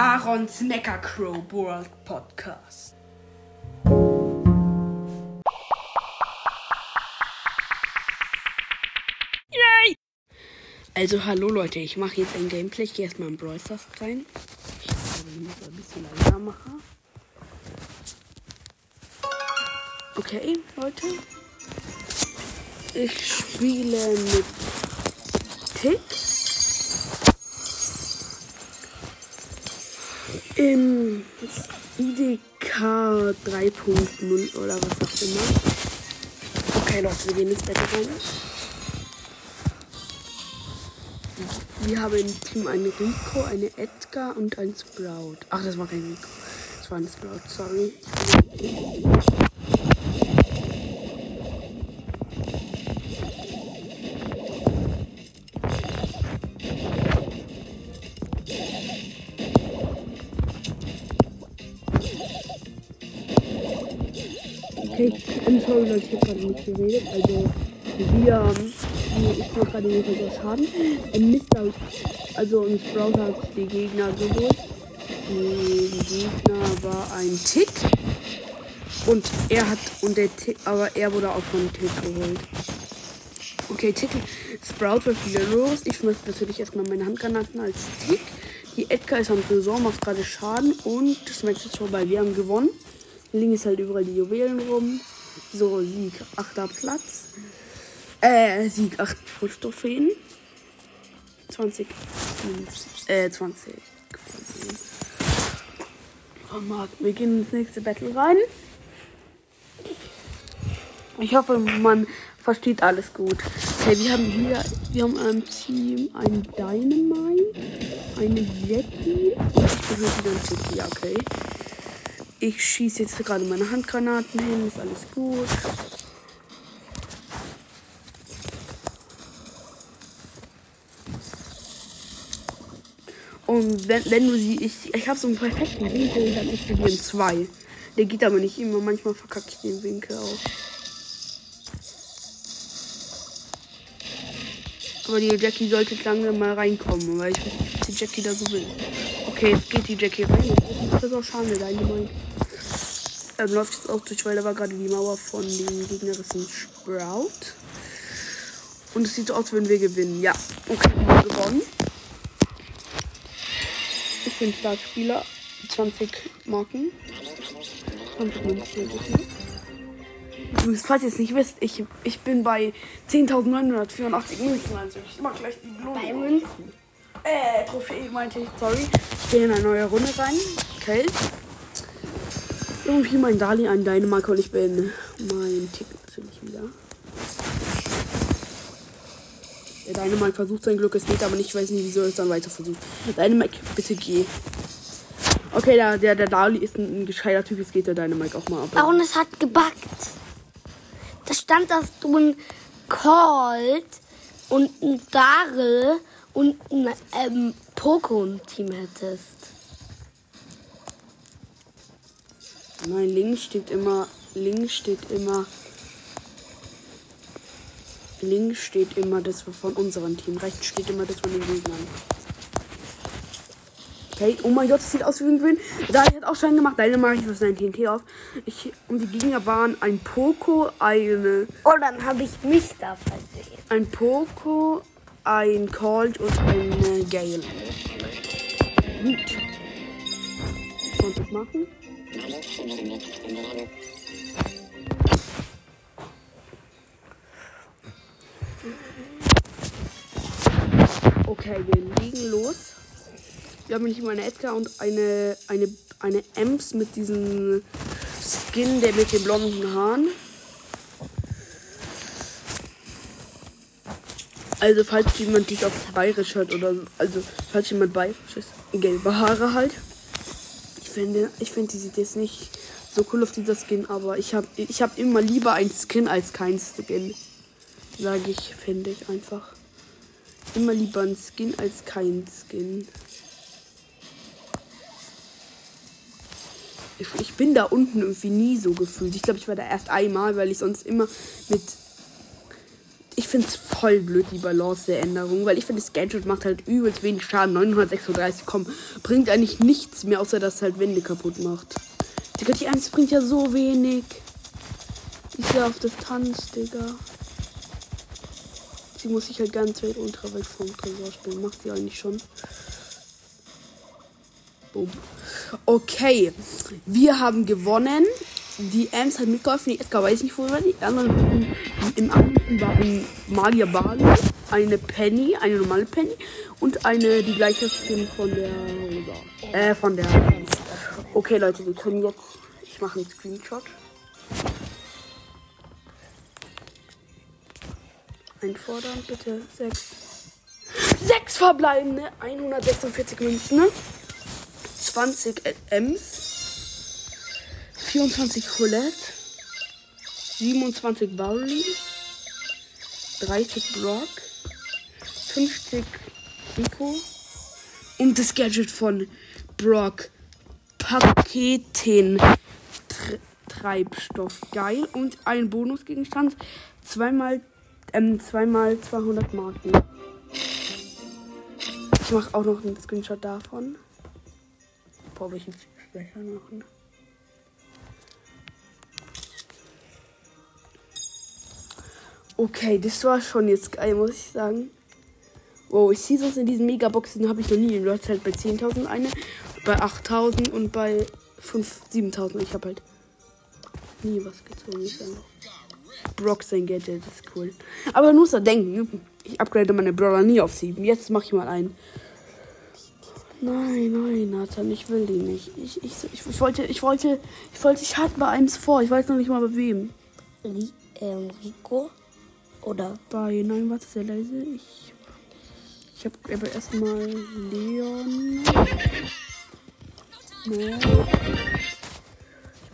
Aarons Mecha Crow World Podcast. Yay! Also hallo Leute, ich mache jetzt ein Gameplay. Ich gehe erstmal in Brawl Stars rein. Ich glaube, ich muss ein bisschen leiser machen. Okay, Leute. Ich spiele mit Tick. In IDK 3.0 oder was auch immer. Okay, Leute, wir gehen ins Bett rein. Wir haben im Team einen Rico, eine Edgar und einen Sprout. Ach, das war kein Rico. Das war ein Sprout, sorry. Ich habe gerade nicht geredet. Also wir, ich mache gerade nicht so Schaden. Ein Mister, also ein Sprout hat die Gegner geholt. Die Gegner war ein Tick. Und er hat, und der Tick, aber er wurde auch von Tick geholt. Okay, Tick, Sprout wird wieder los. Ich schmeiß natürlich erstmal meine Handgranaten als Tick. Die Edgar ist am Tresor, macht gerade Schaden und das Match ist vorbei. Wir haben gewonnen. Links ist halt überall die Juwelen rum. So, Sieg, achter Platz. Äh, Sieg, 8 Trophäen. 20. Äh, 20. Oh, Marc, wir gehen ins nächste Battle rein. Ich hoffe, man versteht alles gut. Okay, wir haben hier, wir haben im Team ein Dynamite, eine Jackie ich hier wieder ein Jackie, okay. Ich schieße jetzt gerade meine Handgranaten hin, ist alles gut. Und wenn, wenn du sie, ich, ich habe so einen perfekten Winkel, dann ist die in zwei. Der geht aber nicht immer, manchmal verkacke ich den Winkel auch. Aber die Jackie sollte langsam mal reinkommen, weil ich weiß nicht, was die Jackie da so will. Okay, jetzt geht die Jackie rein. Das ist auch schade, deine Meinung. Ähm, läuft jetzt auch durch, weil da war gerade die Mauer von dem gegnerischen Sprout. Und es sieht so aus, als würden wir gewinnen. Ja, okay, wir haben gewonnen. Ich bin Startspieler. 20 Marken. 20 Münzen. Übrigens, falls ihr es nicht wisst, ich, ich bin bei 10.984 Münzen. Also ich mach gleich die Belohnung. Bei Münzen. Äh, Trophäe meinte ich, sorry. Ich gehe in eine neue Runde rein. Okay. Irgendwie mein Dali ein Dänemark und ich bin mein Tick natürlich wieder. Der Dynamite versucht sein Glück, es geht aber nicht, ich weiß nicht, wieso es dann weiter versucht. Dynamite, bitte geh. Okay, der, der, der Dali ist ein, ein gescheiter Typ, jetzt geht der Dynamite auch mal ab. Warum es hat gebackt? Da stand, dass du ein Colt und ein Daryl und ein ähm, Poco im Team hättest. Nein, links steht immer, links steht immer, links steht immer das von unserem Team, rechts steht immer das von den Gegnern. Okay, oh mein Gott, das sieht aus wie ein Gewinn. Da hat auch Schein gemacht. Deine mache ich für sein TNT auf. Ich, und die Gegner waren ein Poco, eine, Oh, dann habe ich mich da versehen. ein Poco, ein Colt und ein Gale. Gut. Und was machen? Okay, wir liegen los. Wir haben nicht mal eine Edgar und eine, eine, eine Ems mit diesem Skin, der mit den blonden Haaren. Also falls jemand dich auf bayerisch hört oder also falls jemand bayerisch ist, gelbe Haare halt. Ich finde, ich finde, die sieht jetzt nicht so cool auf dieser Skin, aber ich habe ich hab immer lieber ein Skin als kein Skin. Sage ich, finde ich einfach. Immer lieber ein Skin als kein Skin. Ich, ich bin da unten irgendwie nie so gefühlt. Ich glaube, ich war da erst einmal, weil ich sonst immer mit. Ich finde es voll blöd, die Balance der Änderung, weil ich finde, das Gadget macht halt übelst wenig Schaden. 936 komm, bringt eigentlich nichts mehr, außer dass halt Wände kaputt macht. Digga, die 1 bringt ja so wenig. Ist ja auf Distanz, Digga. Sie muss sich halt ganz weit ultra weit vom Tresor spielen. Macht sie eigentlich schon. Boom. Okay, wir haben gewonnen. Die Ems hat mitgeholfen. Die Edgar weiß nicht, wo war. Die anderen im anderen war ein Magier Bali, eine Penny, eine normale Penny und eine die gleiche Skin von der äh, von der. Okay, Leute, wir können jetzt. Ich mache einen Screenshot. Einfordern, bitte. Sechs. Sechs verbleibende. 146 Münzen. Ne? 20 Ms. 24 Colette. 27 Barley. 30 Brock. 50 Rico. Und das Gadget von Brock. Paketen. Treibstoff. Geil. Und ein Bonusgegenstand. Zweimal ähm, zweimal 200 Marken. Ich mache auch noch einen Screenshot davon. Boah, welchen Sprecher machen? Okay, das war schon jetzt geil, muss ich sagen. Wow, ich sehe sonst in diesen Megaboxen habe ich noch nie. Du hast halt bei 10.000 eine, bei 8.000 und bei 7.000. Ich habe halt nie was gezogen. Ich sage. Brock sein Gadget, das ist cool. Aber nur so denken, ich upgrade meine Brawler nie auf 7. Jetzt mache ich mal ein. Nein, nein, Nathan, ich will die nicht. Ich, ich, ich, ich wollte, ich wollte, ich wollte, ich hatte bei einem vor. Ich weiß noch nicht mal bei wem. Ähm, Rico? Oder? Bei, nein, warte, sehr leise. Ich, ich habe aber erstmal Leon. Nee. Ich habe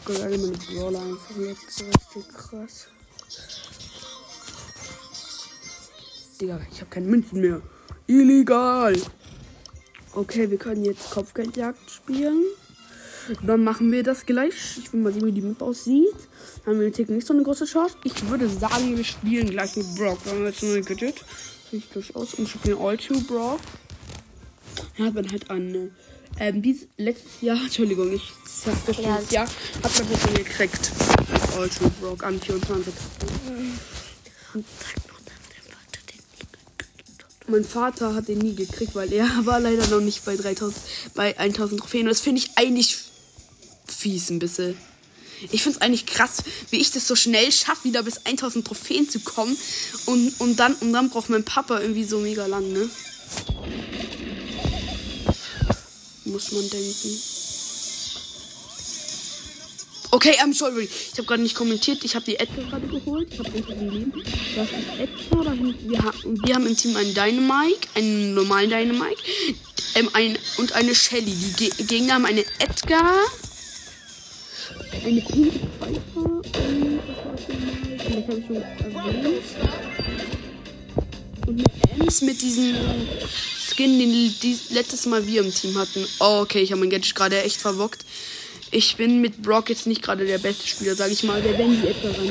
gerade meine Brawler einfach jetzt richtig krass. Digga, ich habe keine Münzen mehr. Illegal. Okay, wir können jetzt Kopfgeldjagd spielen. Dann machen wir das gleich. Ich will mal sehen, wie die Map aussieht. Dann haben wir den nicht so eine große Chance. Ich würde sagen, wir spielen gleich mit Brock. Wir haben jetzt nur Gadget. Sieht durchaus. Und spielen All Two Brock. Ja, man halt an. Ähm, dieses letztes Jahr, Entschuldigung, ich sag das ja. letztes Jahr, hat man das schon gekriegt. All Two Brock an 24. Mhm. Mein Vater hat den nie gekriegt, weil er war leider noch nicht bei 3000, bei 1000 Trophäen. Und das finde ich eigentlich fies ein bisschen. Ich finde es eigentlich krass, wie ich das so schnell schaffe, wieder bis 1000 Trophäen zu kommen. Und, und, dann, und dann braucht mein Papa irgendwie so mega lang, ne? Muss man denken. Okay, I'm sorry. Ich habe gerade nicht kommentiert. Ich habe die Edgar gerade geholt. Ich habe einfach ein Leben. Das ist Edgar. Wir, haben, wir haben im Team einen Dynamite, einen normalen Dynamite ähm, ein, und eine Shelly. Die Ge Gegner haben eine Edgar, eine Pink Piper und das habe ich schon erwähnt. Und mit Ems mit diesem Skin, den die letztes Mal wir im Team hatten. Oh, okay, ich habe mein Gadget gerade echt verbockt. Ich bin mit Brock jetzt nicht gerade der beste Spieler, sage ich mal. Der wenn die etwa ran.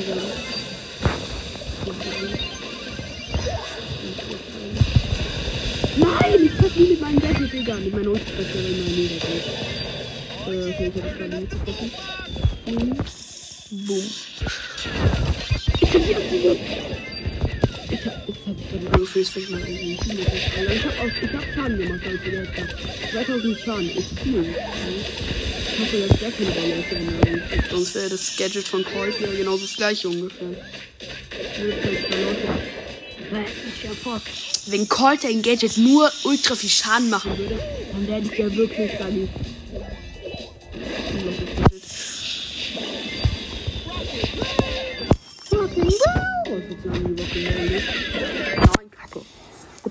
Nein, ich nie mit meinem Gadget, Digga. Mit meiner Ulti-Treffer in meinem Mega-Gadget. Äh, okay, ich hab das gerade nicht getroffen. Mhm. Boom. Ich hab sie abgewürgt. Ich hab, ich hab gerade Angst, ich hab irgendwie Ich hab, ich hab Schaden gemacht, Leute, der hat 2000 Schaden. Ist viel. Ich hoffe, dass der keine Balance ändern. Sonst wäre das Gadget von Colt ja genau das gleiche ungefähr. Wenn Colt ein Gadget nur ultra viel Schaden machen würde, dann wäre ich ja wirklich dann. Der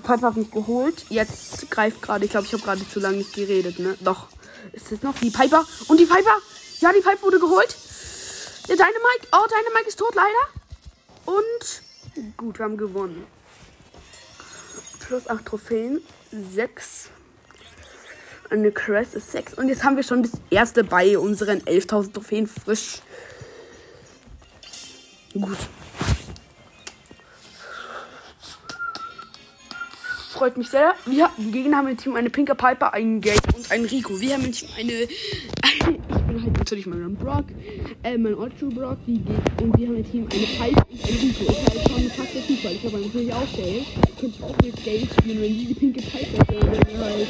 Piper hat mich geholt. Jetzt greift gerade. Ich glaube, ich habe gerade zu lange nicht geredet, ne? Doch. Ist das noch die Piper? Und die Piper? Ja, die Piper wurde geholt. Der Dynamite. Oh, Dynamite ist tot, leider. Und gut, wir haben gewonnen. Plus 8 Trophäen. 6. Eine Crest ist 6. Und jetzt haben wir schon das erste bei unseren 11.000 Trophäen frisch. Gut. Freut mich sehr. Wir, die Gegner haben im Team eine Pinker Piper, einen Gate und einen Rico. Wir haben im Team eine. ich bin halt natürlich mein Brock, äh, mein Ultra Brock, die geht. Und wir haben im Team eine Piper und einen Rico. Ist halt schon eine der Fußball. Ich habe natürlich auch Geld. Könnte auch mit Geld spielen, wenn die die pinke Piper wäre, wäre halt.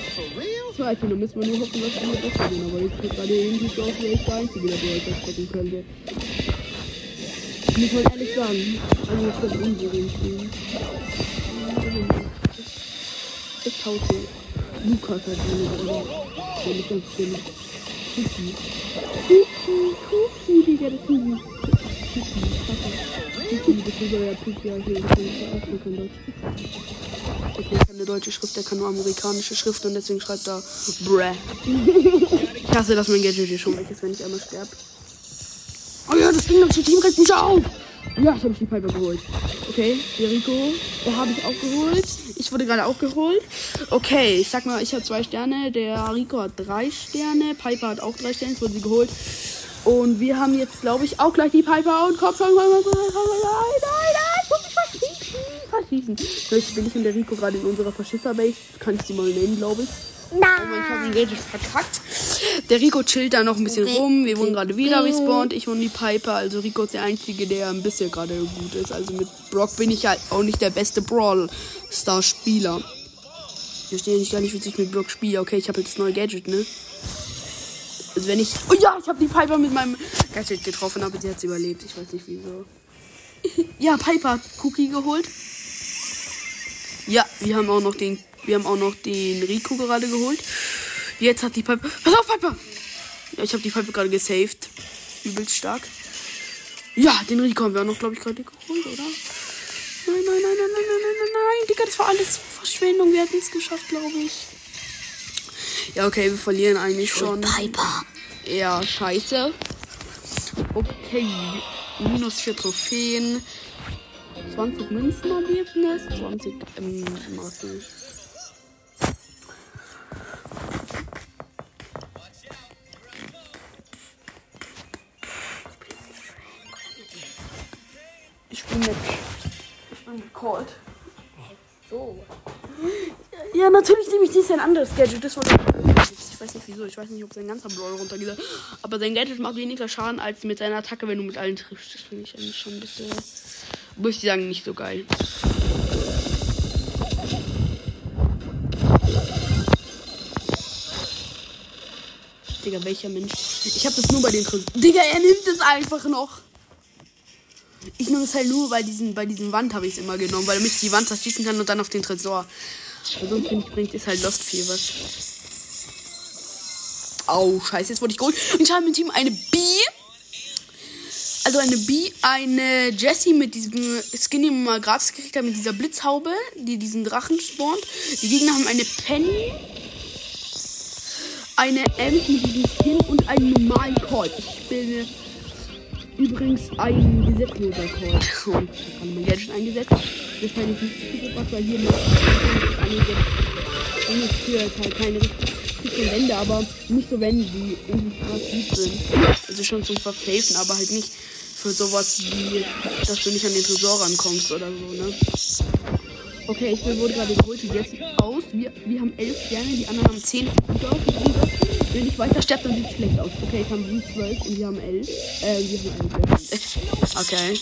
Zweifel, dann müssen wir nur hoffen, dass alle besser gehen. Aber jetzt geht gerade irgendwie so aus, wer ist der Einzige, der das gucken könnte. Muss man ehrlich sagen. Also, ich könnte unseren spielen. Ich tausche Lukas halt wieder, oder? Wenn ich ganz still. Cookie. Cookie, Cookie, Digga, das ist Cookie. Cookie, Cookie, das ist so ja Cookie, ja, hier, das ist ja auch kein Deutsch. Okay, ich kann eine deutsche Schrift, der kann nur amerikanische Schrift und deswegen schreibt er Bruh. ich hasse, dass mein Gadget hier schon weg ist, wenn ich einmal sterbe. Oh ja, das Ding das Team regt mich auf. Ja, jetzt habe ich die Piper geholt. Okay, der habe ich auch geholt. Ich wurde gerade auch geholt. Okay, ich sag mal, ich habe zwei Sterne. Der Rico hat drei Sterne. Piper hat auch drei Sterne. Jetzt wurde sie geholt. Und wir haben jetzt, glaube ich, auch gleich die Piper und Kopf. Nein, nein, nein, ich muss mich verschießen. Verschießen. Jetzt bin ich und der Rico gerade in unserer Verschisser-Base. Kann ich sie mal nennen, glaube ich. Oh Mann, ich habe den Gadget verkackt. Der Rico chillt da noch ein bisschen rum. Wir wurden gerade wieder respawned. Ich und die Piper. Also Rico ist der Einzige, der ein bisschen gerade gut ist. Also mit Brock bin ich halt auch nicht der beste Brawl-Star-Spieler. Ich verstehe nicht gar nicht, wie ich mit Brock spiele. Okay, ich habe jetzt das neue Gadget, ne? Also wenn ich... Oh ja, ich habe die Piper mit meinem Gadget getroffen, aber sie hat überlebt. Ich weiß nicht wieso. ja, Piper hat Cookie geholt. Ja, wir haben auch noch den wir haben auch noch den Rico gerade geholt. Jetzt hat die Pipe. Pass auf, Piper! Ja, ich habe die Pipe gerade gesaved. Übelst stark. Ja, den Rico haben wir auch noch, glaube ich, gerade geholt, oder? Nein, nein, nein, nein, nein, nein, nein, nein, nein. Digga, das war alles Verschwendung. Wir hatten es geschafft, glaube ich. Ja, okay, wir verlieren eigentlich schon. Piper. Ja, scheiße. Okay. Minus vier Trophäen. 20 Münzen Ergebnis. 20 ähm, Marken. Gecallt. So. Ja, natürlich nehme ich nicht sein anderes Gadget. Das war ich weiß nicht wieso. Ich weiß nicht, ob sein ganzer Brawl runtergeht. Aber sein Gadget macht weniger Schaden als mit seiner Attacke, wenn du mit allen triffst. Das finde ich eigentlich schon ein bisschen. Muss ich sagen, nicht so geil. Digga, welcher Mensch? Ich habe das nur bei den Tresor. Digga, er nimmt es einfach noch. Ich nehme es halt nur bei diesen, bei diesen Wand habe ich es immer genommen, weil mich die Wand verschießen kann und dann auf den Tresor. Weil sonst ich, bringt es halt Lost was. Au, scheiße, jetzt wurde ich geholt. Und ich habe im Team eine B. Also eine B, eine Jessie mit diesem Skin, den man mal gratis gekriegt hat, mit dieser Blitzhaube, die diesen Drachen spawnt. Die Gegner haben eine Penny, eine M mit diesem Skin und einen normalen Call. Ich bin übrigens ein gesetzloser Call. Und ich habe mein Gadget eingesetzt. Das kann ich nicht viel gebracht, weil hier macht einige für halt keine richtigen Wände, aber nicht so Wände, die irgendwie gut sind. Also schon zum Verpfeifen, aber halt nicht für sowas wie, dass du nicht an den Tresor rankommst oder so, ne? Okay, ich wurde gerade geholt, jetzt aus. Wir, wir haben elf Sterne, die anderen haben zehn Wenn ich weiter sterbe, dann sieht es schlecht aus. Okay, ich habe die zwölf und wir haben elf. Äh, wir haben elf. Okay.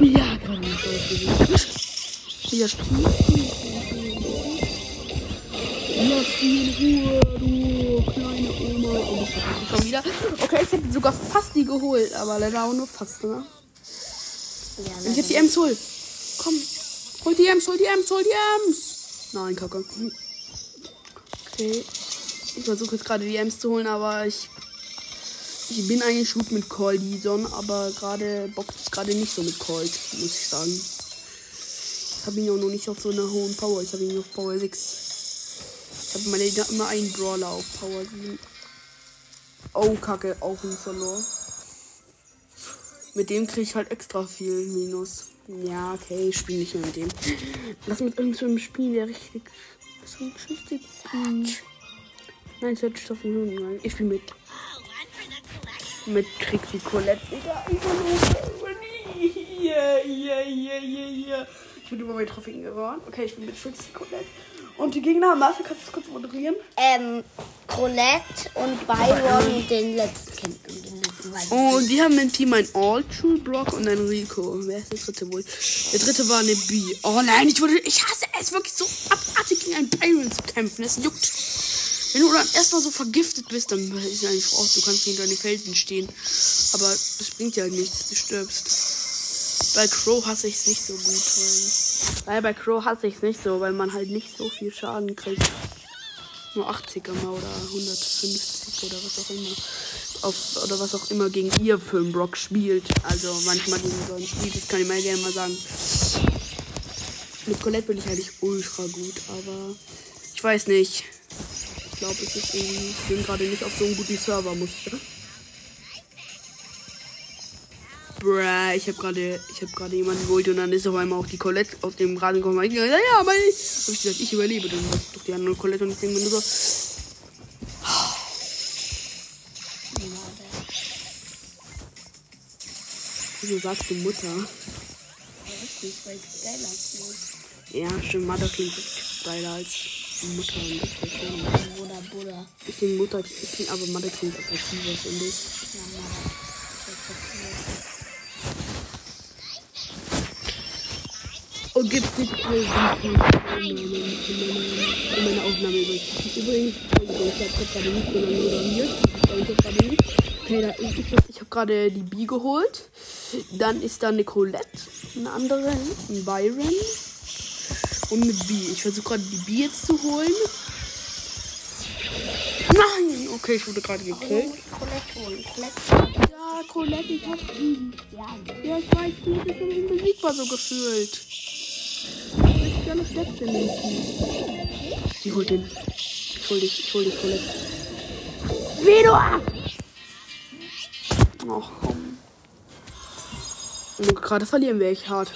Ja, gerade nicht ausgewählt. Ja, Lass mich in Ruhe, du kleine Oma. Und ich schon wieder. Okay, ich hätte sogar fast die geholt, aber leider auch nur fast, ne? Ja, Und ich hab die Ems hol. Komm. Hol die Ems, hol die Ems, hol die Ems. Nein, Kacke. Okay. Ich versuche jetzt gerade die Ems zu holen, aber ich. Ich bin eigentlich gut mit Cold Dison, aber gerade bockt es gerade nicht so mit Cold, muss ich sagen. Ich habe ihn auch noch nicht auf so einer hohen Power. Ich habe ihn auf Power 6. Ich habe meine immer einen Brawler auf Power 7. Oh, Kacke, auch ein Verlor. Mit dem kriege ich halt extra viel Minus. Ja, okay, ich spiele nicht mehr mit dem. Lass mit irgendeinem Spiel, der richtig so ein Geschichte zieht. Nein, Search auf den Hund. Nein, ich spiele mit. Mit Trixie Colette. Digga, ich will nur Yeah, yeah, yeah, yeah, yeah. Ich bin über meine Trophäen gerannt. Okay, ich bin mit Trixie Colette. Und die Gegner haben Marcel, kannst du das kurz moderieren? Ähm, Colette und Byron den letzten Kind. Und nicht. die haben im Team ein All True Brock und ein Rico. Wer ist der dritte wohl? Der dritte war eine B. Oh nein, ich wurde. Ich hasse es wirklich so abartig gegen einen Byron zu kämpfen. Es juckt. Wenn du dann erstmal so vergiftet bist, dann ist ja eigentlich auch, du kannst hinter den Felsen stehen. Aber das bringt ja nichts, du stirbst. Bei Crow hasse ich es nicht so gut, weil. Weil bei Crow hasse ich es nicht so, weil man halt nicht so viel Schaden kriegt. Nur 80er mal oder 150 oder was auch immer. Auf, oder was auch immer gegen ihr für einen Brock spielt. Also manchmal gegen so einen Spiel, das kann ich mal gerne mal sagen. Mit Colette bin ich eigentlich ultra gut, aber ich weiß nicht. Ich glaube, ich bin gerade nicht auf so einem guten Server, muss ich Bruh, ich habe gerade, ich habe gerade jemanden geholt und dann ist auf einmal auch die Colette aus dem Rasen gekommen. Ich gesagt, ja, ja, aber ich, hab ich gesagt, ich überlebe. Dann war doch die andere Colette und ich denke mir nur so, wieso sagst du Mutter? Ja, stimmt, Mutter klingt geiler als Mutter und ja schön. Bruder, Bruder. Ich denke Mutter, ich denk, aber Mutter klingt attraktiver, finde ich. Und gibt nicht Videos in meiner Aufnahme übrigens. Übrigens, ich habe gerade nicht Ich habe gerade nicht. Okay, da, ich, ich, ich habe gerade die B geholt. Dann ist da eine Colette, eine andere, ein Byron und eine B. Ich versuche gerade die B jetzt zu holen. Nein! Okay, ich wurde gerade gekillt. Ja, Colette, ich hab ihn. Ja, ich weiß, die ist so unbesiegbar so gefühlt. Eine Stärkste in dem Team. Sie holt den. Ich hol dich, ich hol dich, Colette. Wieder! Ach komm. Und gerade verlieren wir echt hart.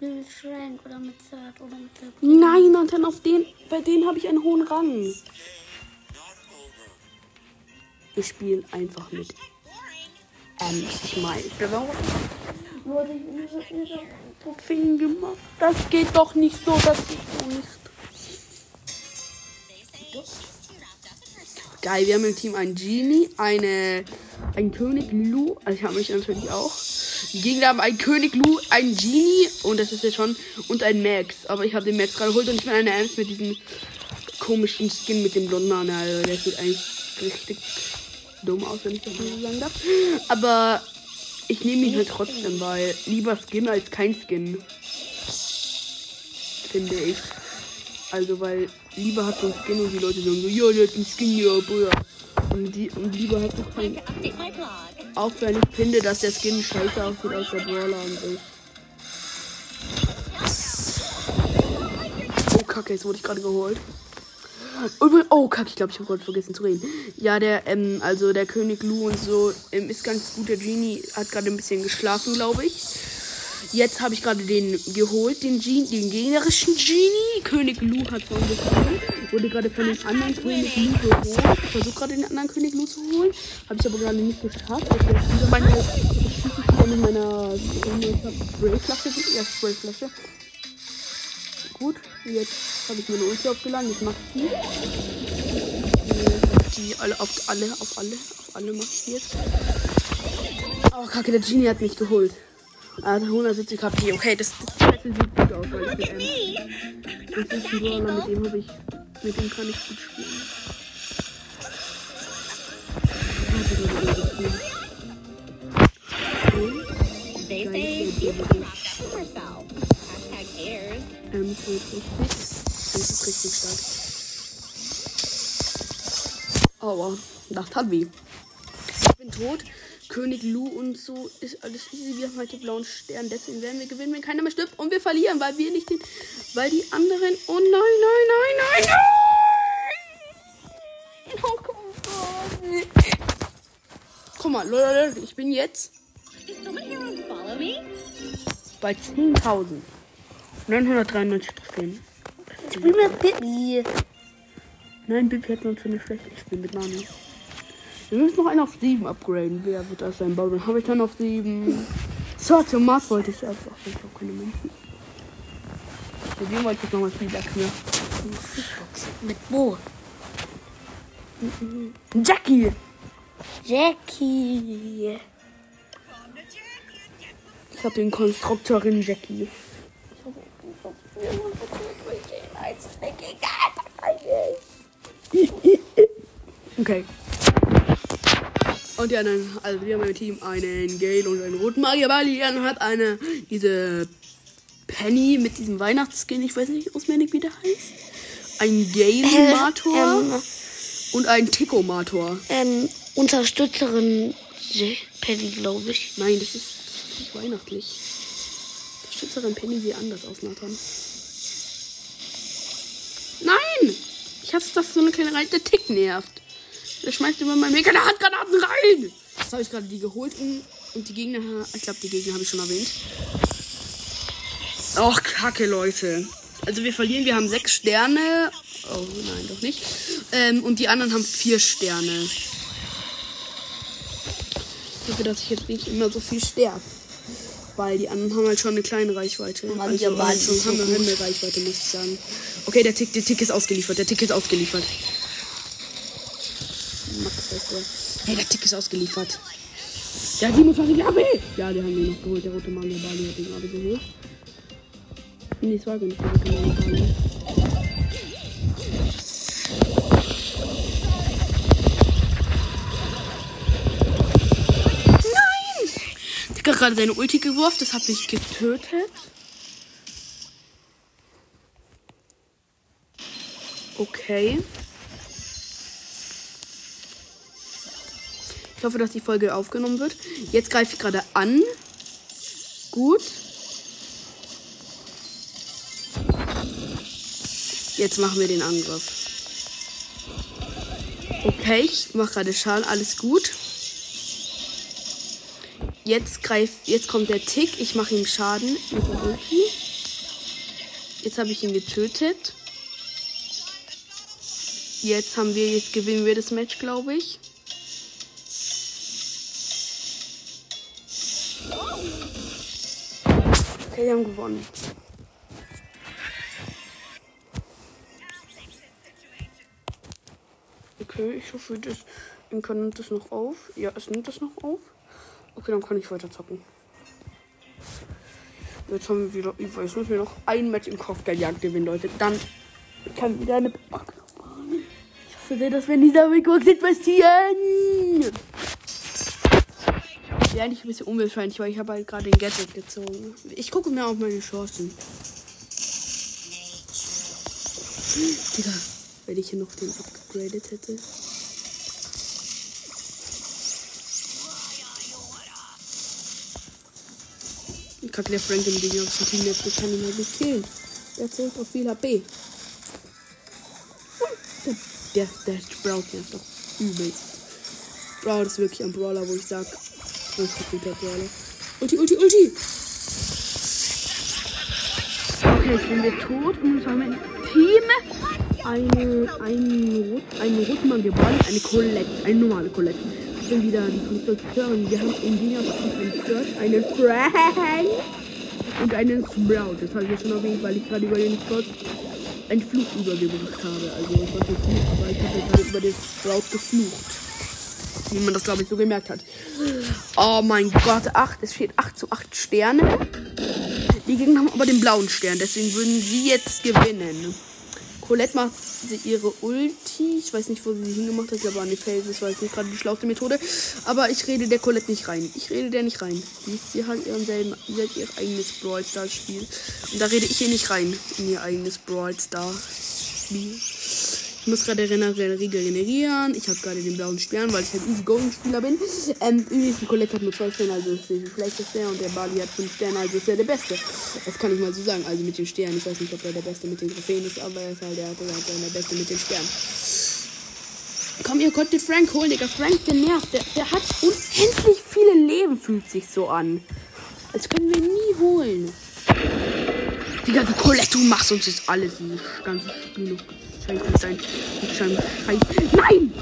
Mit Frank oder mit Third oder mit Third. Nein, und dann auf den, bei denen habe ich einen hohen Rang. Ich spiele einfach mit. Ähm, ich meine, ich. Wurde ich Trophäen gemacht. Das geht doch nicht so, das geht doch nicht. Geil, wir haben im Team einen Genie, eine, einen König Lu, also ich habe mich natürlich auch. Die Gegner haben einen König Lu, einen Genie, und das ist ja schon, und einen Max. Aber ich habe den Max gerade geholt und ich bin eine Ems mit diesem komischen Skin mit dem blonden Haaren. Also der sieht eigentlich richtig dumm aus, wenn ich das so sagen darf. Aber ich nehme ihn halt trotzdem, weil lieber Skin als kein Skin. Finde ich. Also, weil lieber hat so ein Skin und die Leute sagen so, ja, der hat einen Skin, ja, Bruder. Und, die, und lieber hat so kein. Auch wenn ich finde, dass der Skin scheiße aussieht als der Brawler an sich. Oh, Kacke, jetzt wurde ich gerade geholt. Übrigens- Oh, Kacke, ich glaube, ich habe gerade vergessen zu reden. Ja, der, ähm, also der König Lu und so ähm, ist ganz gut. Der Genie hat gerade ein bisschen geschlafen, glaube ich. Jetzt habe ich gerade den geholt, den, Genie, den gegnerischen Genie. König Lu hat schon bekommen. Wurde gerade von dem anderen König Lu geholt. Ich versuche gerade den anderen König Lu zu holen. Habe ich aber gerade nicht geschafft. Also wieder meine, ich mit meiner Sprayflasche. Ja, Sprayflasche. Gut, jetzt habe ich meine Ulti aufgeladen. Jetzt mache ich die. Die alle auf alle, auf alle, auf alle mache ich die jetzt. Oh, kacke, der Genie hat mich geholt. Also 170 KP. Okay, das, das Battle sieht gut aus, weil ich ähm, Das ist ein Brawler, mit dem habe ich. Mit dem kann ich gut spielen. They say knock that for yourself. Ähm, wird richtig. Das ist richtig stark. Aua, das tat weh. Ich bin tot. König Lu und so ist alles easy. Wir haben halt die blauen Sterne. Deswegen werden wir gewinnen, wenn keiner mehr stirbt. Und wir verlieren, weil wir nicht den. Weil die anderen. Oh nein, nein, nein, nein, nein! Oh, komm, Gott. Guck mal, Leute, ich bin jetzt bei 10.000. 993 Trophäen. Ich bin mit Bibi. Nein, Bibi hat nur zu eine schlechte. Ich bin mit Nani. Wir müssen noch einen auf 7 upgraden. Wer wird das sein? Baron habe ich dann auf 7. Search und Mars wollte ich einfach. Ich habe keine Münzen. Für den wollte ich noch mal viel knirschen. Mit Bo. Jackie! Jackie. Ich habe den Konstrukteurin Jackie. Okay. Und die anderen, also wir haben im Team einen Gale und einen roten Magier. Bali hat eine, diese Penny mit diesem Weihnachtsskin, ich weiß nicht auswendig, wie der heißt. Ein Gale-Mator Ähm, und ein Tico-Mator. ähm, Unterstützerin Penny, glaube ich. Nein, das ist nicht weihnachtlich. Unterstützerin Penny sieht anders aus, Nathan. Nein! Ich hasse, dass so eine kleine Reite Tick nervt. Der schmeißt immer mein Mega Handgranaten rein! Jetzt habe ich gerade die geholt und, und die Gegner, ich glaube, die Gegner habe ich schon erwähnt. Och, kacke, Leute. Also wir verlieren, wir haben sechs Sterne. Oh nein, doch nicht. Ähm, und die anderen haben vier Sterne. Ich hoffe, dass ich jetzt nicht immer so viel sterbe. Weil die anderen haben halt schon eine kleine Reichweite. Manche also halt schon haben eine Reichweite, muss ich sagen. Okay, der Tick, der Tick ist ausgeliefert. Der Tick ist ausgeliefert. Max heißt der. Hey, der Tick ist ausgeliefert. Der hat 27 HP! Ja, die haben den noch geholt. Der rote Mario Bali hat den gerade geholt. Nee, es war gar nicht der rote Mario Bali. Gerade seine Ulti geworfen, das hat mich getötet. Okay. Ich hoffe, dass die Folge aufgenommen wird. Jetzt greife ich gerade an. Gut. Jetzt machen wir den Angriff. Okay, ich mache gerade Schaden, alles gut. Jetzt greift, jetzt kommt der Tick. Ich mache ihm Schaden. Jetzt habe ich ihn getötet. Jetzt haben wir, jetzt gewinnen wir das Match, glaube ich. Okay, wir haben gewonnen. Okay, ich hoffe, das Inka nimmt das noch auf. Ja, es nimmt das noch auf. Okay, dann kann ich weiter zocken. Jetzt haben wir wieder, ich weiß, müssen wir noch ein Match im Kopfgeldjagd gewinnen, Leute. Dann kann wieder eine. Ich hoffe sehr, dass wir in dieser Weekbox investieren. Ja, eigentlich ein bisschen unwahrscheinlich, weil ich habe halt gerade den Gadget gezogen. Ich gucke mir auf meine Chancen. Digga, wenn ich hier noch den upgradet hätte. Kacke, der Frank im gegnerischen Team, der kann ihn halt nicht killen. Der zählt auf viel HP. Der, der, der Sprout nervt doch übelst. Sprout ist wirklich ein Brawler, wo ich sag, ein guter Brawler. Ulti, Ulti, Ulti! Okay, jetzt sind wir tot und jetzt haben wir ein Team. Eine, einen, einen roten Gebannt, eine Colette, eine normale Colette. Bin wieder die Konstrukteurin. Wir haben in Wiener Search, einen Frank und einen Sprout. Das habe ich schon erwähnt, weil ich gerade über den Sprout einen Fluch übergebracht habe. Also ich weiß nicht, wie, aber ich habe gerade über den Sprout geflucht. Wie man das, glaube ich, so gemerkt hat. Oh mein Gott, 8. Es steht 8 zu 8 Sterne. Die Gegner haben aber den blauen Stern, deswegen würden sie jetzt gewinnen. Colette macht ihre Ulti. Ich weiß nicht, wo sie sie hingemacht hat. Ich glaube, an die Felsen. Das war jetzt nicht gerade die schlauste Methode. Aber ich rede der Colette nicht rein. Ich rede der nicht rein. Die, sie hat ihren selben, sie hat ihr eigenes Brawl Stars Spiel. Und da rede ich ihr nicht rein. In ihr eigenes Brawl Stars Spiel. Ich muss gerade regenerieren. Ich habe gerade den blauen Stern, weil ich halt Easy Golden Spieler bin. Ähm, übrigens, die Colette hat nur zwei Sterne, also ist der schlechteste. Und der Bali hat fünf Sterne, also ist er der Beste. Das kann ich mal so sagen. Also mit den Sternen. Ich weiß nicht, ob er der Beste mit den Trophäen ist, aber er ist halt der, der, der, der Beste mit den Sternen. Komm, ihr konntet Frank holen, Digga. Frank, der nervt. Der, der hat unendlich viele Leben, fühlt sich so an. Das können wir nie holen. Digga, die Colette, du machst uns jetzt alles. Dieses ganze Spiel noch Scheiße sein. Scheiße. Nein!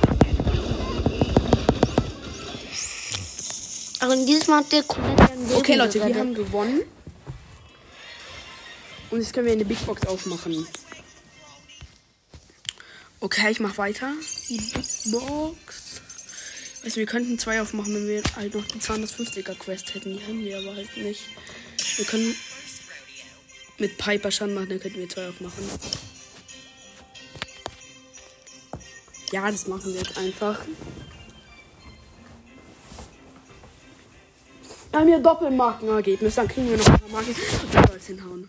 Also dieses Mal hat der komplett Okay, Leute, wir haben gewonnen. Und jetzt können wir eine Big Box aufmachen. Okay, ich mach weiter. Die Big Box. Weißt du, wir könnten zwei aufmachen, wenn wir halt noch die 250er Quest hätten. Die haben wir aber halt nicht. Wir können mit Piper Schaden machen, dann könnten wir zwei aufmachen. Ja, das machen wir jetzt einfach. Wir haben hier Doppelmarkenergebnis, dann kriegen wir noch ein paar Marken und alles hinhauen.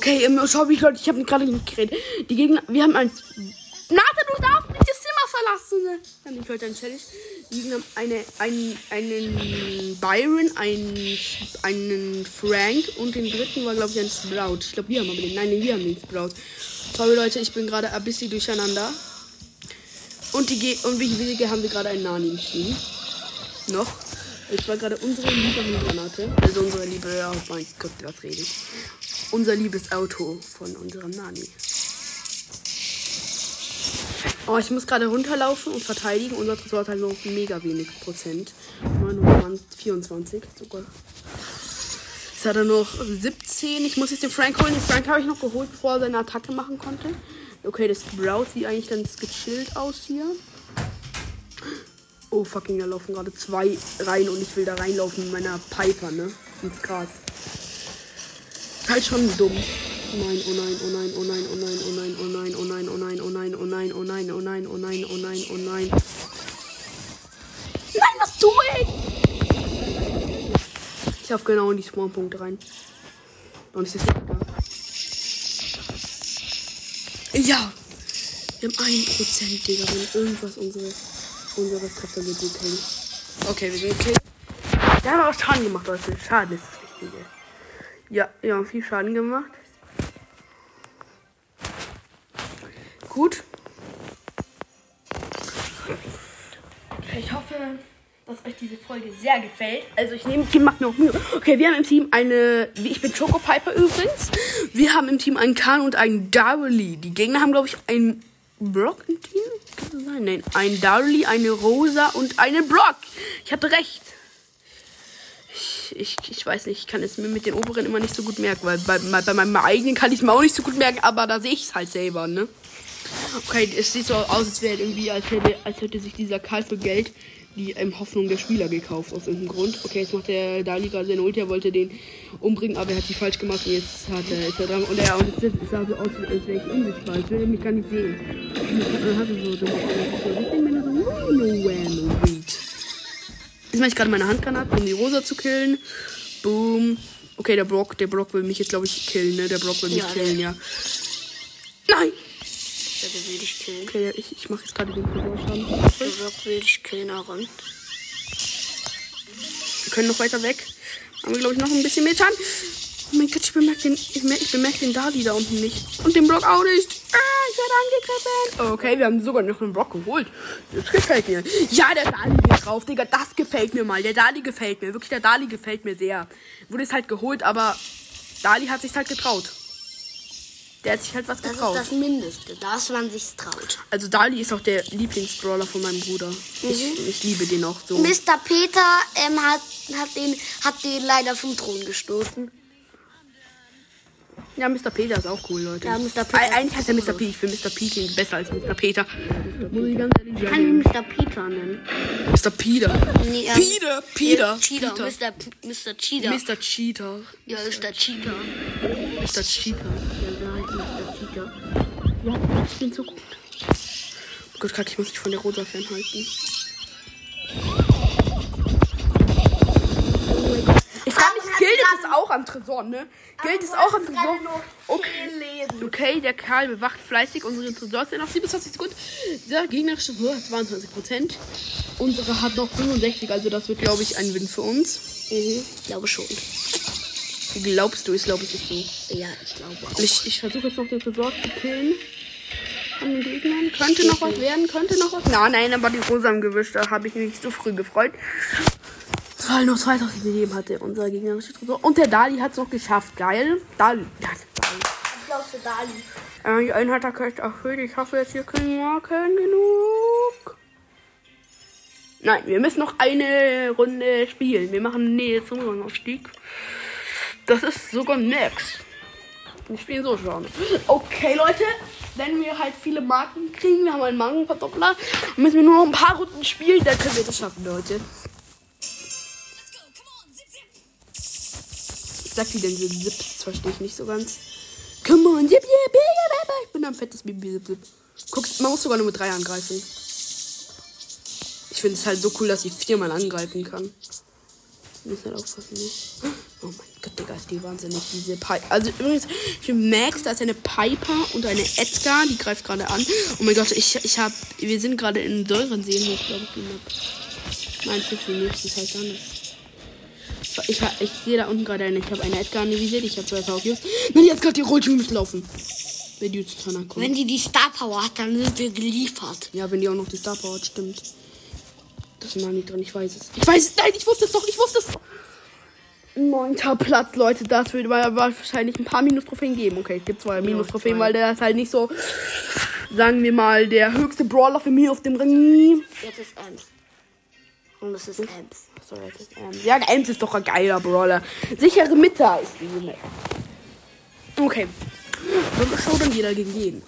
Okay, schau mich, Leute, ich habe gerade nicht geredet. Die Gegner, wir haben ein. Nathan, du darfst nicht das Zimmer verlassen. Dann ich heute ein Challenge. Die Gegner haben eine, einen, einen Byron, einen, einen Frank und den dritten war, glaube ich, ein Sprout. Ich glaube, wir haben aber den. Nein, wir haben den Sprout. Sorry, Leute, ich bin gerade ein bisschen durcheinander. Und, die Ge und wie wenige haben wir gerade einen Nani im Team. Noch. Ich war gerade unsere liebe Granate. Also unsere liebe, oh mein Gott, was rede ich. Unser liebes Auto von unserem Nani. Oh, ich muss gerade runterlaufen und verteidigen. Unser Tresor hat halt noch mega wenig Prozent. 924 sogar. Jetzt hat er noch 17. Ich muss jetzt den Frank holen. Den Frank habe ich noch geholt, bevor er seine Attacke machen konnte. Okay, das Sprout sieht eigentlich ganz gechillt aus hier. Oh, fucking, da laufen gerade zwei rein und ich will da reinlaufen mit meiner Piper, ne? Ins Gras. Halt schon dumm. Nein, oh nein, oh nein, oh nein, oh nein, oh nein, oh nein, oh nein, oh nein, oh nein, oh nein, oh nein, oh nein, oh nein, oh nein, oh nein. Nein, was tue ich? Ich hab genau in die Spawnpunkte rein. Und es ist nicht da. Ja. Wir haben 1%, Digga, wenn irgendwas unsere, unsere geht, wir killen. Okay, wir sind gekillt. Der hat auch Schaden gemacht, Leute. Schaden ist das Wichtige. Ja, wir haben viel Schaden gemacht. Gut. Ich hoffe, dass euch diese Folge sehr gefällt. Also ich nehme, ich mache mir auch Mühe. Okay, wir haben im Team eine, ich bin Choco Piper übrigens. Wir haben im Team einen Khan und einen Darley. Die Gegner haben, glaube ich, einen Brock im Team. Kann das sein? Nein, ein Darley, eine Rosa und einen Brock. Ich hatte recht. Ich, ich, weiß nicht, ich kann es mir mit den oberen immer nicht so gut merken, weil bei, bei, meinem eigenen kann ich es mir auch nicht so gut merken, aber da sehe ich es halt selber, ne? Okay, es sieht so aus, als wäre irgendwie, als hätte, als hätte sich dieser Karl für Geld die ähm, Hoffnung der Spieler gekauft, aus irgendeinem Grund. Okay, jetzt macht der Dali gerade seine Ulti, er wollte den umbringen, aber er hat sie falsch gemacht und jetzt hat er, ist er dran. Und er und es sah so aus, als wäre ich unsichtbar, als würde er mich gar nicht sehen. Und dann hat er so, so, so, ich denke mir so, no, nowhere, no read. Jetzt mache ich gerade meine Handgranate, um die Rosa zu killen. Boom. Okay, der Brock, der Brock will mich jetzt, glaube ich, killen, ne? Der Brock will mich Ja, killen, ja. Nein! Der will dich killen. Okay, ich, ich mache jetzt gerade den Schaden. Der Block will dich killen, Aaron. Wir können noch weiter weg. Haben wir, glaube ich, noch ein bisschen mehr Schaden. Oh mein Gott, ich bemerke den, ich, ich bemerke den Dali da unten nicht. Und den Block auch nicht. Ah, ich werde angegriffen. Okay, wir haben sogar noch einen Block geholt. Das gefällt mir. Ja, der Dali geht drauf, Digga. Das gefällt mir mal. Der Dali gefällt mir. Wirklich, der Dali gefällt mir sehr. Wurde es halt geholt, aber Dali hat sich halt getraut. Der hat sich halt was Das ist getraut. das Mindeste, dass man sich traut. Also Dali ist auch der Lieblingsbrawler von meinem Bruder. Ich, ich liebe den auch so. Mr. Peter ähm, hat, hat, den, hat den leider vom Thron gestoßen. Ja, Mr. Peter ist auch cool, Leute. Ja, Mr. Peter Eig- Eigentlich heißt er Mr. P. Ich finde Mr. P klingt besser als Mr. Peter. Muss ich ganz ehrlich Ich kann ihn sagen. Mr. Peter nennen. Mr. Peter. Nee, ähm, Peter, Peter. Cheater. Peter. Mr. P- Mr. Cheater. Mr. Cheater. Ja, ist der Cheater. Mr. Cheater. Ja, Mr. Cheater. Ja, ich bin so gut. Oh Gott, Kack, ich muss mich von der Rosa fernhalten. Ich frage mich, gerade- ist auch am Tresor, ne? Ist du auch am Tresor. Okay. Okay, der Karl bewacht fleißig unsere Tresors. Noch 27 Sekunden. Der gegnerische Tresor hat 22 Prozent. Unsere hat noch 65, also das wird, glaube ich, ein Win für uns. Mhm, ich glaube schon. Glaubst du? Ich glaube, es ist so. Ja, ich glaube auch. Ich, ich versuche jetzt noch den Tresor zu killen. An den Gegnern. Könnte noch was werden, könnte noch was. Nein, nein, aber die Rosa im Gewisch, da habe ich mich nicht so früh gefreut. Weil nur 2000 gegeben hatte unser gegnerischer Tresor. Und der Dali hat es noch geschafft. Geil. Dali. Dali. Applaus für Dali. Äh, die Einheiterquest erfüllt. Ich hoffe, jetzt hier können Marken genug. Nein, wir müssen noch eine Runde spielen. Wir machen Nähe zum Rangaufstieg. Das ist sogar Max. Wir spielen so schon. Okay, Leute. Wenn wir halt viele Marken kriegen, wir haben einen Markenverdoppler, müssen wir nur noch ein paar Runden spielen, dann können wir das schaffen, Leute. Sagt die denn so Zip? Das verstehe ich nicht so ganz. Come on, zip, zip, zip. Ich bin ein fettes Baby, zip, zip. Guck, man muss sogar nur mit drei angreifen. Ich finde es halt so cool, dass ich viermal angreifen kann. Muss halt aufpassen, ne? Oh mein Gott, Digga, ist die wahnsinnig, diese Piper. Also übrigens, für Max, da ist eine Piper und eine Edgar, die greift gerade an. Oh mein Gott, ich, ich hab, wir sind gerade in Säurenseen, wo ich glaube ich die Map. Nein, ist halt anders. Ich, ich sehe da unten gerade eine. Ich habe eine Edgar anvisiert. Ich habe zwei Taukios. Nein, jetzt gerade die Rolltür müssen laufen. Wenn die zu Tanner kommen. Wenn die die Star Power hat, dann sind wir geliefert. Ja, wenn die auch noch die Star Power hat, stimmt. Das ist noch nicht drin, ich weiß es. Ich weiß es, nein, ich wusste es doch, ich wusste es doch. Neunter Platz, Leute, das wird wa- wahrscheinlich ein paar Minus-Trophäen geben. Okay, es gibt zwei Minus-Trophäen, weil der ist halt nicht so, sagen wir mal, der höchste Brawler für mich auf dem Ring. Jetzt ist Ems. Und es ist Ems. Sorry, das ist, ähm, ja, Ems ist doch ein geiler Brawler. Sichere Mitte ist diese Map. Okay. Dann schaut dann jeder gegen jeden.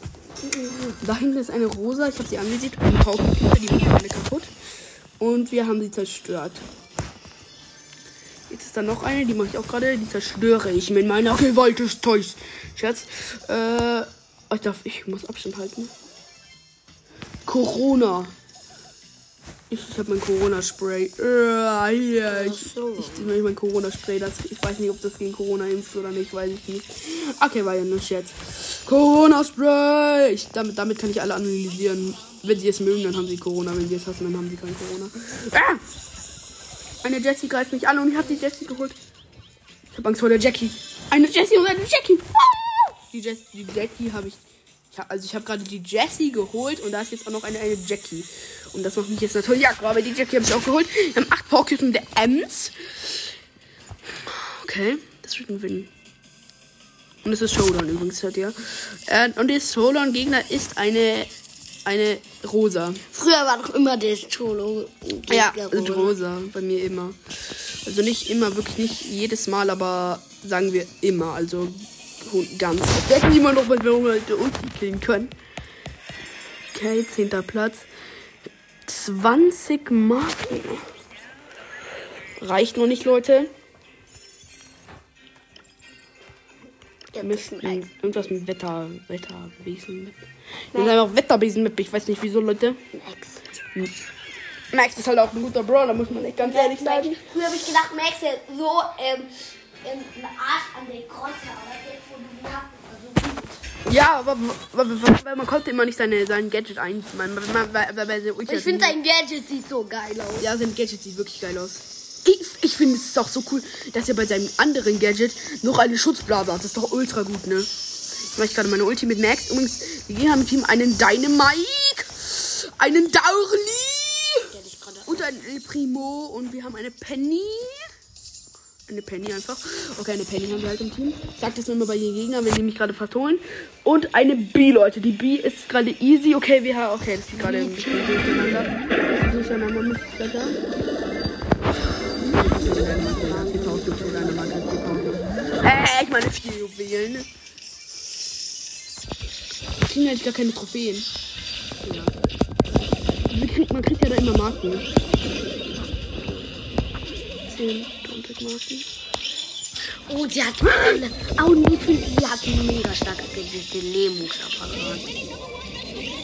Da hinten ist eine Rosa, ich habe sie anvisiert. Und Paukenpieper, die alle kaputt. Und wir haben sie zerstört. Jetzt ist da noch eine, die mache ich auch gerade. Die zerstöre ich mit meiner Gewalt des Toys. Scherz. Äh, ich darf, ich muss Abstand halten. Corona. Ich, habe mein Corona-Spray. Äh, hier, ich, so. ich mein Corona-Spray. Ich weiß nicht, ob das gegen Corona impft oder nicht, weiß ich nicht. Okay, war ja nur Scherz. Corona-Spray! Damit, damit kann ich alle analysieren. Wenn sie es mögen, dann haben sie Corona. Wenn sie es hassen, dann haben sie kein Corona. Ah! Eine Jessie greift mich an und ich habe die Jessie geholt. Ich habe Angst vor der Jackie. Eine Jessie und eine Jackie. Ah! Die, Jess, die Jackie habe ich. Ich hab, also ich habe gerade die Jessie geholt und da ist jetzt auch noch eine, eine Jackie. Und das macht mich jetzt natürlich aggro, aber die Jackie habe ich auch geholt. Wir haben acht Pokémon der Ems. Okay, das wird ein Win. Und es ist Showdown übrigens, hört ihr. Äh, und der Showdown-Gegner ist eine, eine Rosa. Früher war doch immer der Cholo. Ja, sind rosa. Bei mir immer. Also nicht immer, wirklich nicht jedes Mal, aber sagen wir immer. Also hu- ganz. Wir hätten immer noch mal Leute unten killen können. Okay, zehnter Platz. 20 Marken. Reicht noch nicht, Leute. Wir müssen irgendwas mit Wetter, Wetterbesen. Wir sind einfach Wetterbesen mit. Ich weiß nicht wieso, Leute. Max. Max ist halt auch ein guter Brawler, muss man echt ganz ehrlich sagen. Früher habe ich gedacht, Max hätte so ähm, ähm, eine Art an der Kreuze, aber jetzt, wo du ihn hast, ist er so gut. Ja, aber, weil man konnte immer nicht seine, sein Gadget weil, Ich finde, dein Gadget sieht so geil aus. Ja, sein Gadget sieht wirklich geil aus. Ich, ich finde es ist auch so cool, dass er bei seinem anderen Gadget noch eine Schutzblase hat. Das ist doch ultra gut, ne? Ich mache gerade meine Ulti mit Max. Übrigens, wir gehen mit ihm einen Dynamike, einen Daurli und einen El Primo und wir haben eine Penny. Eine Penny einfach. Okay, eine Penny haben wir halt im Team. Sagt das nur mal bei den Gegnern, wenn die mich gerade vertonen. Und eine B, Leute. Die B ist gerade easy. Okay, wir haben. Okay, das ist gerade ist durcheinander mit Wetter. Äh, ich meine vier Juwelen. Wir kriegen halt gar keine Trophäen. Ja. Man kriegt ja da immer Marken. 10, 20 Marken. Oh, die hat. Oh, nee, die hat mega starkes Gadget, den Lähmungsapparat.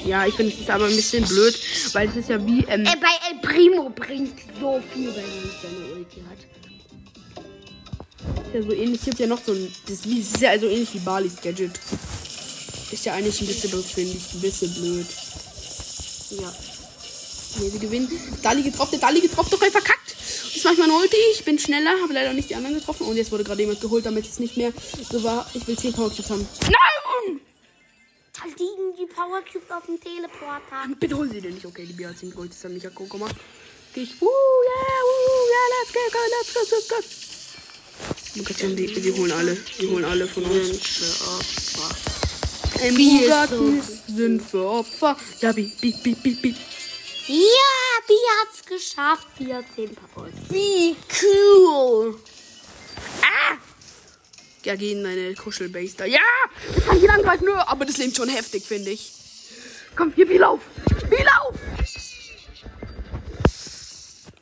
Ja, ich finde es aber ein bisschen blöd, weil es ist ja wie, ähm, Ey, bei El Primo bringt so viel, wenn man seine Ulti hat. Ist ja so ähnlich. Es gibt ja noch so ein. Das ist ja also ähnlich wie Barley's Gadget. Ist ja eigentlich ein bisschen blöd, finde ich. Ein bisschen blöd. Ja. Nee, wir gewinnen. Dali getroffen, der Dali getroffen, doch einfach verkackt. Jetzt mach ich mal eine Ulti. Ich bin schneller, habe leider nicht die anderen getroffen. Und jetzt wurde gerade jemand geholt, damit es nicht mehr so war. Ich will 10 Power Cubes haben. Nein! Da liegen die Power Cubes auf dem Teleporter. Bitte hol sie denn nicht. Okay, die Bia hat 10 Gold. Das hat nicht Akku gemacht. Geh ich. Woo, yeah, woo, yeah, let's go, go, let's go, let's go. Oh Gott, die, die, die holen alle. Die holen alle von uns. Ein Bugatti sind für Opfer. Ja, bi, bi, bi, bi, bi. Ja, die hat's geschafft. Die hat 10 Power. Wie cool. Ah! Ja, geh in deine Kuschelbase da. Ja! Das kann ich angreifen, nur. Aber das lebt schon heftig, finde ich. Komm, hier, wie lauf! Wie lauf!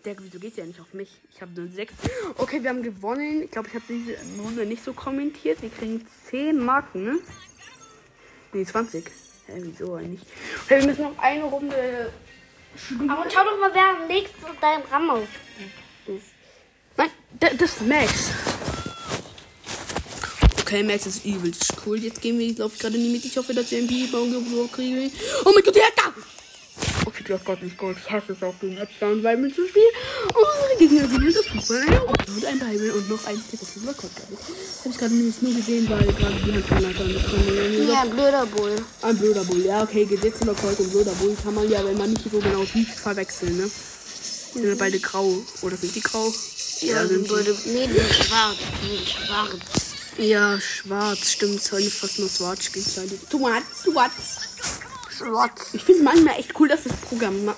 Der, wieso geht der nicht auf mich? Ich habe nur 6. Okay, wir haben gewonnen. Ich glaube, ich habe diese Runde nicht so kommentiert. Wir kriegen 10 Marken, ne? Nee, 20. Hä, wieso eigentlich? Okay, wir müssen noch eine Runde Aber schau doch mal, wer am nächsten deinem Ramos ist. Nein, da- das ist Max. Okay, Max ist übelst cool. Jetzt gehen wir, ich glaube gerade in die Mitte. Ich hoffe, dass wir einen Biber kriegen. Oh mein Gott, der hat da! Okay, du hast Gott nicht Gold. Ich hasse es auch gegen Edgar und Weibel zu spielen. Und unsere Gegner gewinnen das Fußball. Und ein Bible und noch ein den Rekord. Das habe ich gerade nämlich nur gesehen, weil gerade die Handgranaten angekommen Ja, blöder Bull. Ein blöder Bull. Ja, okay, Gesetzüberfolg und blöder Bull kann man ja, wenn man nicht so genau sieht, verwechseln, ne? Sind ja beide grau. Oder sind die grau? Ja, sind blöde. Nee, die sind schwarz. Die sind schwarz. Ja, schwarz, stimmt. Ich fast nur schwarz gekleidet. Schwarz, schwarz. Schwarz. Ich finde manchmal echt cool, dass das Programm, ma-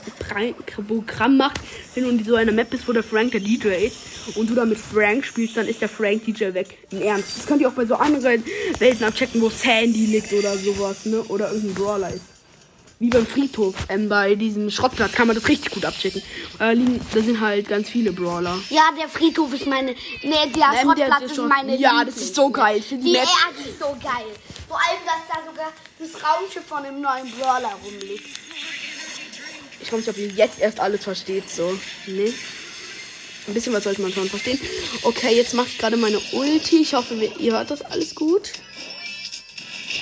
Programm macht, wenn du in so einer Map bist, wo der Frank der DJ ist und du da mit Frank spielst, dann ist der Frank DJ weg. Im Ernst. Das könnt ihr auch bei so anderen Welten abchecken, wo Sandy liegt oder sowas, ne? Oder irgendein Brawler ist. Wie beim Friedhof, ähm, bei diesem Schrottplatz kann man das richtig gut abchecken. Äh, da sind halt ganz viele Brawler. Ja, der Friedhof ist meine. Nee, der Ähm, der Schrottplatz ist ist schon- meine. Ja, das ist so geil. Ich die Die Map- Erde ist so geil. Vor allem, dass da sogar das Raumschiff von dem neuen Brawler rumliegt. Ich weiß nicht, ob ihr jetzt erst alles versteht, so. Nee. Ein bisschen was sollte man schon verstehen. Okay, jetzt mache ich gerade meine Ulti. Ich hoffe, ihr hört das alles gut.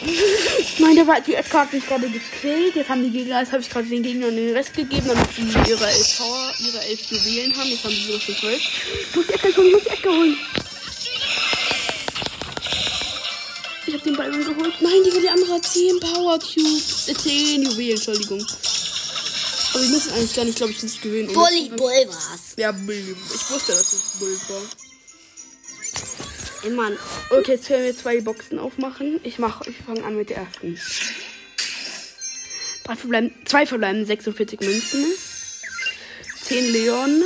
Nein, der war, die Edgar hat mich gerade gekillt. Jetzt haben die Gegner, jetzt habe ich gerade den Gegnern den Rest gegeben, damit sie ihre elf Power, ihre elf Juwelen haben. Jetzt haben sie noch schon zwölf. Muss die Edgar holen, muss die holen. Ball geholt. Nein, die, die andere hat 10 Power Cubes. Äh, 10 Juwelen, Entschuldigung. Aber wir müssen eigentlich gar nicht, glaube ich, nicht gewinnen. Bully Bull war's. Ja, Bulli. Ich wusste, dass es Bull war. Immer. Okay, jetzt werden wir zwei Boxen aufmachen. Ich mache, ich fange an mit der ersten. Drei verbleiben, zwei verbleiben 46 Münzen. 10 Leon.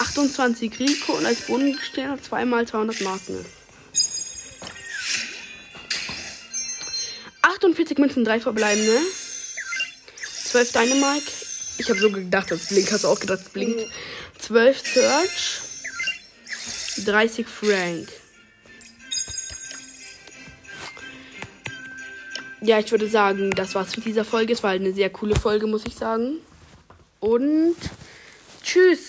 28 Rico und als Bodenstern zweimal 200 Marken. 48 Münzen, drei verbleibende. 12 Dynamite. Ich habe so gedacht, das blinkt. Hast du auch gedacht, es blinkt. 12 Search. 30 Frank. Ja, ich würde sagen, das war's mit dieser Folge. Es war halt eine sehr coole Folge, muss ich sagen. Und tschüss.